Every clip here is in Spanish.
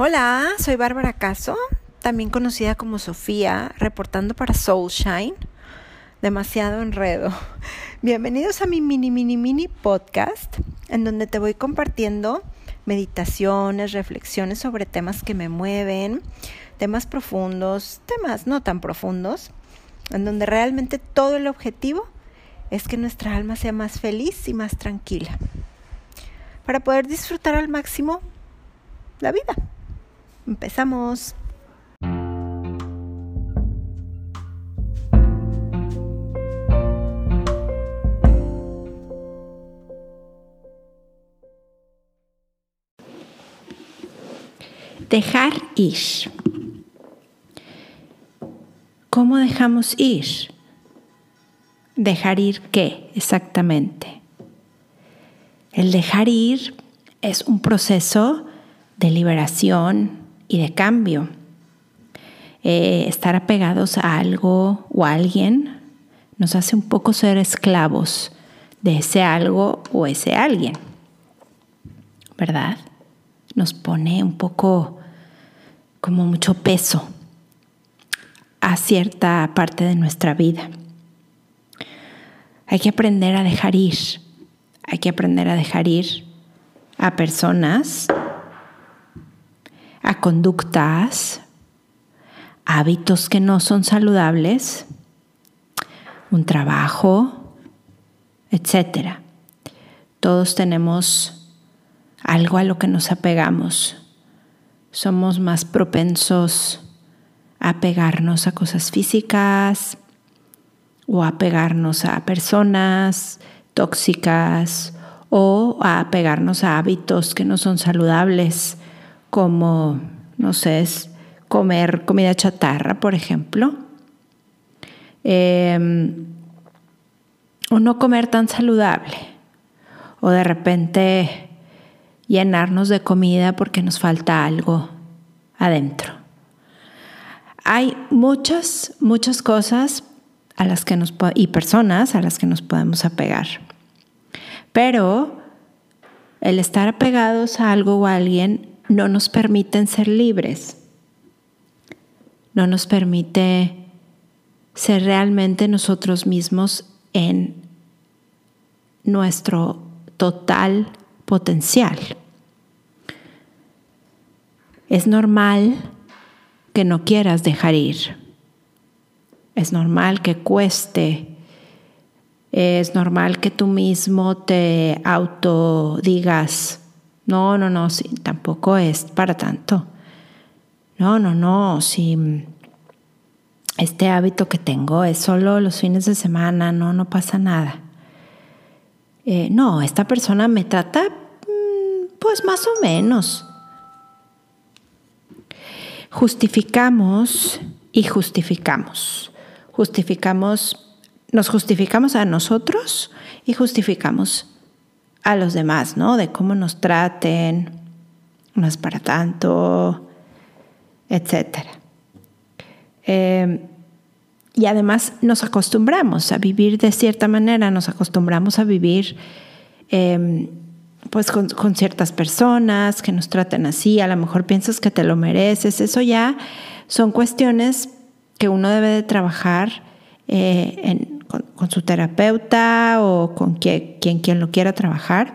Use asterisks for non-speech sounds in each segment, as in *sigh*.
Hola, soy Bárbara Caso, también conocida como Sofía, reportando para Soulshine. Demasiado enredo. *laughs* Bienvenidos a mi mini, mini, mini podcast, en donde te voy compartiendo meditaciones, reflexiones sobre temas que me mueven, temas profundos, temas no tan profundos, en donde realmente todo el objetivo es que nuestra alma sea más feliz y más tranquila, para poder disfrutar al máximo la vida. Empezamos. Dejar ir. ¿Cómo dejamos ir? ¿Dejar ir qué exactamente? El dejar ir es un proceso de liberación y de cambio. Eh, estar apegados a algo o a alguien nos hace un poco ser esclavos de ese algo o ese alguien, ¿verdad? Nos pone un poco como mucho peso a cierta parte de nuestra vida. Hay que aprender a dejar ir, hay que aprender a dejar ir a personas a conductas, hábitos que no son saludables, un trabajo, etc. Todos tenemos algo a lo que nos apegamos. Somos más propensos a pegarnos a cosas físicas o a pegarnos a personas tóxicas o a pegarnos a hábitos que no son saludables como, no sé, es comer comida chatarra, por ejemplo, em, o no comer tan saludable, o de repente llenarnos de comida porque nos falta algo adentro. Hay muchas, muchas cosas a las que nos y personas a las que nos podemos apegar. Pero el estar apegados a algo o a alguien no nos permiten ser libres, no nos permite ser realmente nosotros mismos en nuestro total potencial. Es normal que no quieras dejar ir. Es normal que cueste. Es normal que tú mismo te autodigas, no, no, no, sí, tampoco es para tanto. No, no, no, si este hábito que tengo es solo los fines de semana, no, no pasa nada. Eh, no, esta persona me trata mm, pues más o menos. Justificamos y justificamos. Justificamos, nos justificamos a nosotros y justificamos a los demás, ¿no? De cómo nos traten, no es para tanto, etc. Em, y además nos acostumbramos a vivir de cierta manera, nos acostumbramos a vivir em, pues con, ciertas personas que nos traten así, a lo mejor piensas que te lo mereces, eso ya son cuestiones que uno debe de trabajar eh, en, con, su terapeuta o con quien, quien, lo quiera trabajar,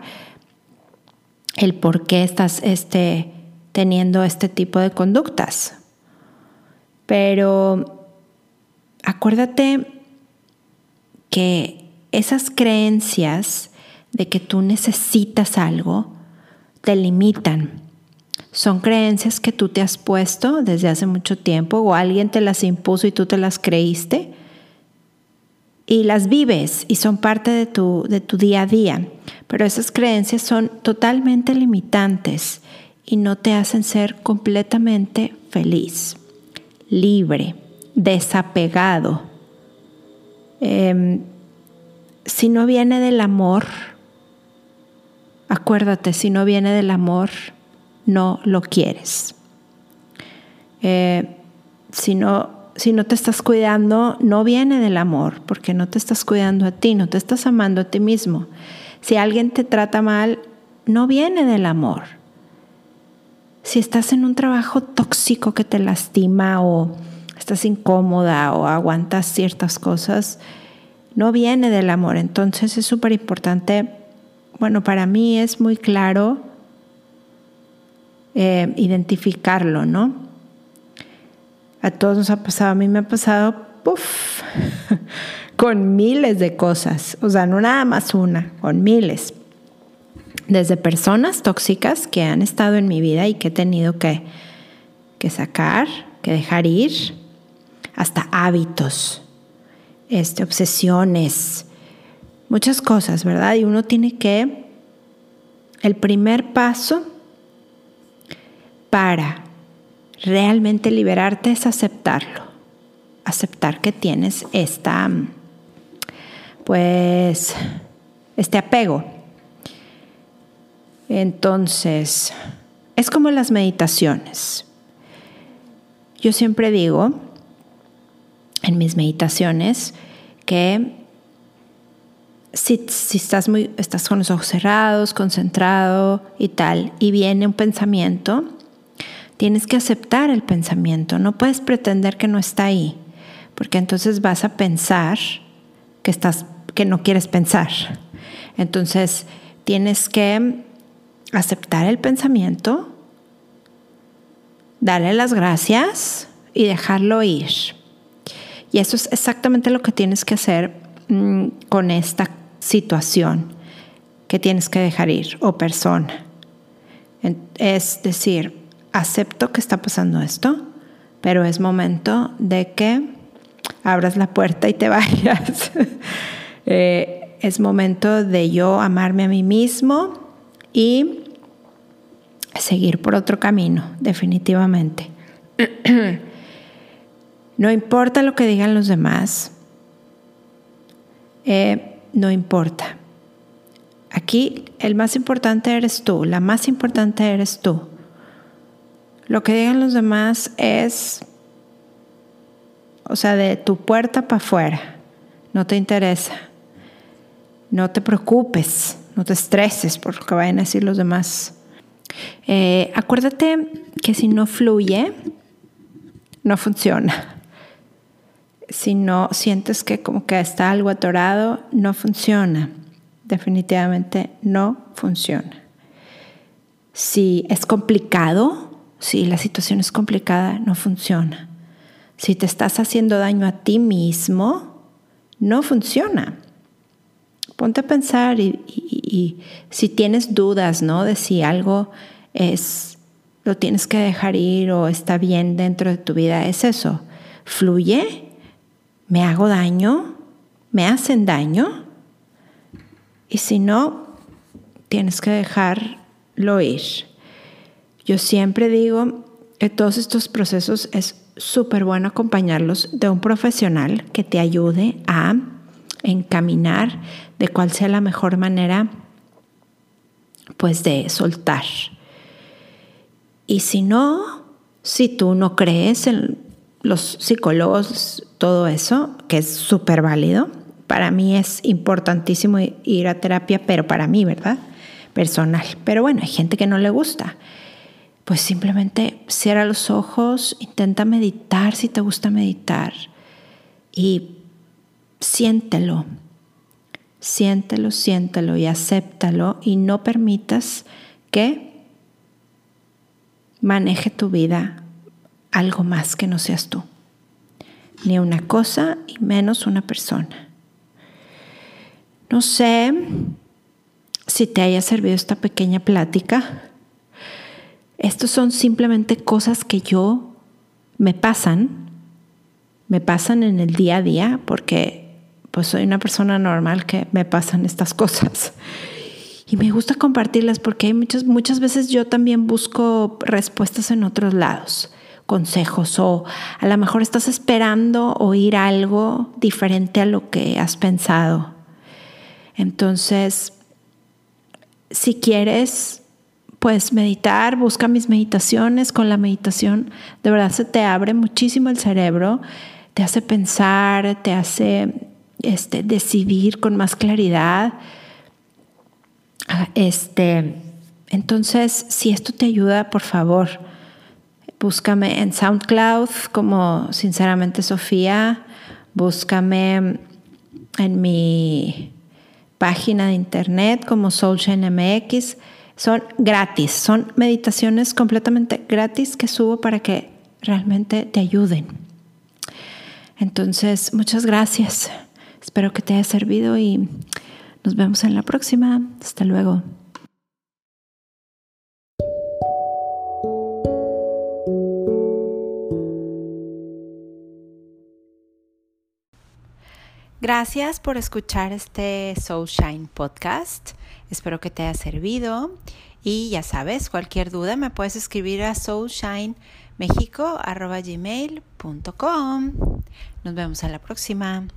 el por qué estás este, teniendo este tipo de conductas. Pero acuérdate que esas creencias de que tú necesitas algo te limitan. Son creencias que tú te has puesto desde hace mucho tiempo o alguien te las impuso y tú te las creíste y las vives y son parte de tu, de tu día a día, pero esas creencias son totalmente limitantes y no te hacen ser completamente feliz, libre, desapegado. Em, si no viene del amor, acuérdate, si no viene del amor, no lo quieres. Eh, si no si no te estás cuidando, no viene del amor, porque no te estás cuidando a ti, no te estás amando a ti mismo. Si alguien te trata mal, no viene del amor. si estás en un trabajo tóxico que te lastima o estás incómoda o aguantas ciertas cosas, no viene del amor. Entonces es súper importante, bueno, para mí es muy claro eh, identificarlo, ¿no? A todos nos ha pasado, a mí me ha pasado, puff, *laughs* con miles de cosas, o sea, no nada más una, con miles desde personas tóxicas que han estado en mi vida y que he tenido que, que sacar, que dejar ir, hasta hábitos, este, obsesiones, muchas cosas, ¿verdad? Y uno tiene que, el primer paso para realmente liberarte es aceptarlo, aceptar que tienes esta, pues, este apego entonces, es como las meditaciones. Yo siempre digo en mis meditaciones que si, estás, muy, estás con los ojos cerrados, concentrado y tal, y viene un pensamiento, tienes que aceptar el pensamiento, no puedes pretender que no está ahí, porque entonces vas a pensar que, estás, que no quieres pensar. Entonces tienes que aceptar el pensamiento, darle las gracias y dejarlo ir. Y eso es exactamente lo que tienes que hacer mm, con esta situación que tienes que dejar ir o persona. Es decir, acepto que está pasando esto, pero es momento de que abras la puerta y te *laughs* vayas. Eh, es momento de yo amarme a mí mismo y seguir por otro camino, definitivamente. *clears throat* no importa lo que digan los demás, eh, no importa. Aquí el más importante eres tú, la más importante eres tú. Lo que digan los demás es, o sea, de tu puerta para afuera, no te interesa. No te preocupes, no te estreses por lo que vayan a decir los demás. Eh, acuérdate que si no fluye, no funciona. Si no sientes que como que está algo atorado, no funciona. Definitivamente no funciona. Si es complicado, si la situación es complicada, no funciona. Si te estás haciendo daño a ti mismo, no funciona. Ponte a pensar y, si tienes dudas, ¿no? De si algo es, lo tienes que dejar ir o está bien dentro de tu vida, es eso. ¿Fluye? ¿Me hago daño? ¿Me hacen daño? Y si no, tienes que dejarlo ir. Yo siempre digo que todos estos procesos es súper bueno acompañarlos de un profesional que te ayude a encaminar de cuál sea la mejor manera pues de soltar. Y si no, si tú no crees en los psicólogos, todo eso, que es súper válido, para mí es importantísimo ir a terapia, pero para mí, ¿verdad? Personal. Pero bueno, hay gente que no le gusta. Pues simplemente cierra los ojos, intenta meditar si te gusta meditar y siéntelo, siéntelo, siéntelo y acéptalo y no permitas que maneje tu vida algo más que no seas tú. Ni una cosa y menos una persona. No sé si te haya servido esta pequeña plática. Estos son simplemente cosas que yo me pasan, me pasan en el día a día porque pues soy una persona normal que me pasan estas *laughs* cosas. Y me gusta compartirlas porque muchas, muchas veces yo también busco respuestas en otros lados, consejos o a lo mejor estás esperando oír algo diferente a lo que has pensado. Entonces, si quieres, pues meditar, busca mis meditaciones. Con la meditación, de verdad se te abre muchísimo el cerebro, te hace pensar, te hace este, decidir con más claridad. Este, Entonces, si esto te ayuda, por favor, búscame en SoundCloud como Sinceramente Sofía, búscame en mi página de internet como Soulshine MX. Son gratis, son meditaciones completamente gratis que subo para que realmente te ayuden. Entonces, muchas gracias. Espero que te haya servido y nos vemos en la próxima. Hasta luego. Gracias por escuchar este Soul Shine podcast. Espero que te haya servido. Y ya sabes, cualquier duda me puedes escribir a soulshinemexico.gmail.com. Nos vemos a la próxima.